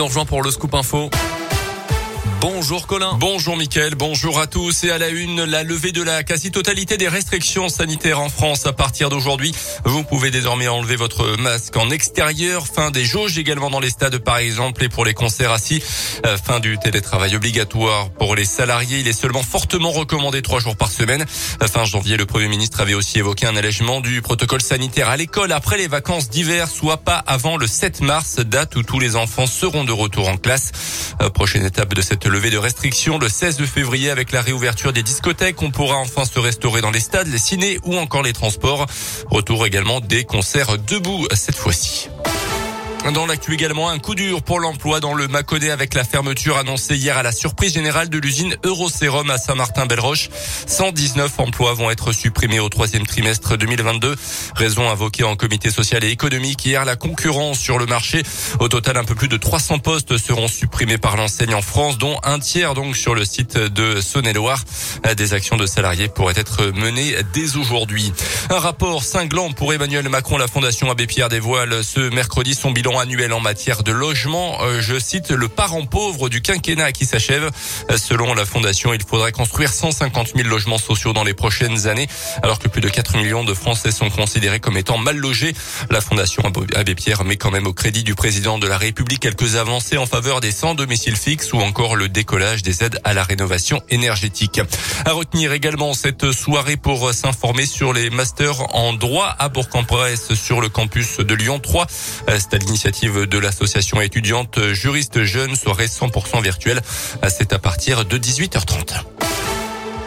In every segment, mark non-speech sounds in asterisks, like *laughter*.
Urgent pour le scoop info. Bonjour Colin. Bonjour Mickaël, bonjour à tous. Et à la une, la levée de la quasi-totalité des restrictions sanitaires en France à partir d'aujourd'hui. Vous pouvez désormais enlever votre masque en extérieur. Fin des jauges également dans les stades par exemple et pour les concerts assis. Euh, fin du télétravail obligatoire pour les salariés. Il est seulement fortement recommandé trois jours par semaine. Fin janvier, le Premier ministre avait aussi évoqué un allègement du protocole sanitaire à l'école après les vacances d'hiver, soit pas avant le 7 mars, date où tous les enfants seront de retour en classe. Euh, prochaine étape de cette levée de restrictions le 16 février avec la réouverture des discothèques. On pourra enfin se restaurer dans les stades, les ciné ou encore les transports. Retour également des concerts debout cette fois-ci. Dans l'actu également, un coup dur pour l'emploi dans le Mâconnais avec la fermeture annoncée hier à la surprise générale de l'usine Eurosérum à Saint-Martin-Belle-Roche. 119 emplois vont être supprimés au troisième trimestre 2022. Raison invoquée en comité social et économique hier, la concurrence sur le marché. Au total, un peu plus de 300 postes seront supprimés par l'enseigne en France, dont un tiers donc sur le site de Saône-et-Loire. Des actions de salariés pourraient être menées dès aujourd'hui. Un rapport cinglant pour Emmanuel Macron. La Fondation Abbé Pierre dévoile ce mercredi son bilan annuel en matière de logement. Euh, je cite le parent pauvre du quinquennat qui s'achève. Selon la Fondation, il faudrait construire 150 000 logements sociaux dans les prochaines années, alors que plus de 4 millions de Français sont considérés comme étant mal logés. La Fondation Abbé Pierre met quand même au crédit du président de la République quelques avancées en faveur des sans domicile fixe ou encore le décollage des aides à la rénovation énergétique. À retenir également cette soirée pour s'informer sur les masters en droit à Bourg-en-Bresse sur le campus de Lyon 3. Euh, à l'initiative de l'association étudiante juriste jeune, soirée 100% virtuelle. C'est à partir de 18h30.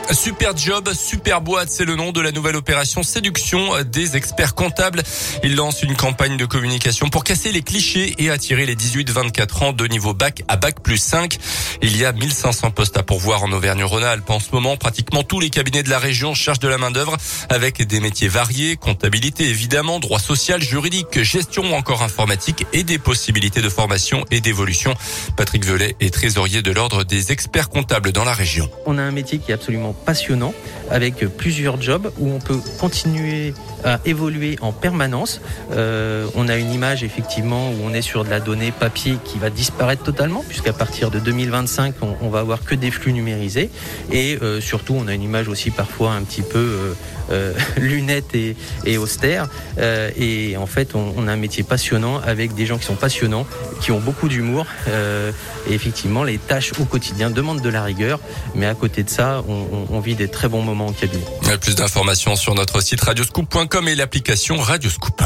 Super Job, Super Boîte, c'est le nom de la nouvelle opération séduction des experts comptables. Ils lancent une campagne de communication pour casser les clichés et attirer les 18-24 ans de niveau bac à bac plus 5. Il y a 1500 postes à pourvoir en Auvergne-Rhône-Alpes. En ce moment, pratiquement tous les cabinets de la région cherchent de la main-d'œuvre avec des métiers variés, comptabilité évidemment, droit social, juridique, gestion ou encore informatique et des possibilités de formation et d'évolution. Patrick Velay est trésorier de l'ordre des experts comptables dans la région. On a un métier qui est absolument passionnant avec plusieurs jobs où on peut continuer à évoluer en permanence. Euh, on a une image effectivement où on est sur de la donnée papier qui va disparaître totalement puisqu'à partir de 2025 on, va avoir que des flux numérisés. Et euh, surtout on a une image aussi parfois un petit peu euh, *laughs* lunette et, austère. Et en fait on, a un métier passionnant avec des gens qui sont passionnants qui ont beaucoup d'humour. Et effectivement les tâches au quotidien demandent de la rigueur. Mais à côté de ça on, on vit des très bons moments en cabinet. Plus d'informations sur notre site radioscoop.com et l'application Radioscoop.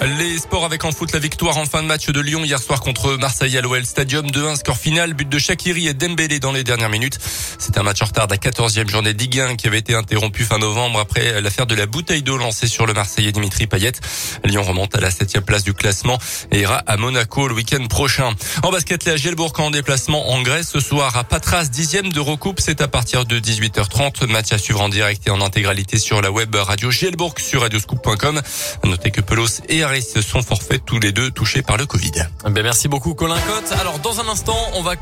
Les sports avec en foot la victoire en fin de match de Lyon hier soir contre Marseille à l'OL Stadium 2-1 score final but de Shakiri et Dembélé dans les dernières minutes. C'est un match en retard de la 14e journée de Ligue 1 qui avait été interrompu fin novembre après l'affaire de la bouteille d'eau lancée sur le Marseillais Dimitri Payet. Lyon remonte à la 7 place du classement et ira à Monaco le week-end prochain. En basket, la Gielbourg en déplacement en Grèce ce soir à Patras, dixième de recoupe. C'est à partir de 18h30. Match à suivre en direct et en intégralité sur la web radio Gielbourg sur radioscoop.com. Notez que Pelos se sont forfaits tous les deux touchés par le Covid. Ben merci beaucoup Colin Cotte. Alors dans un instant, on va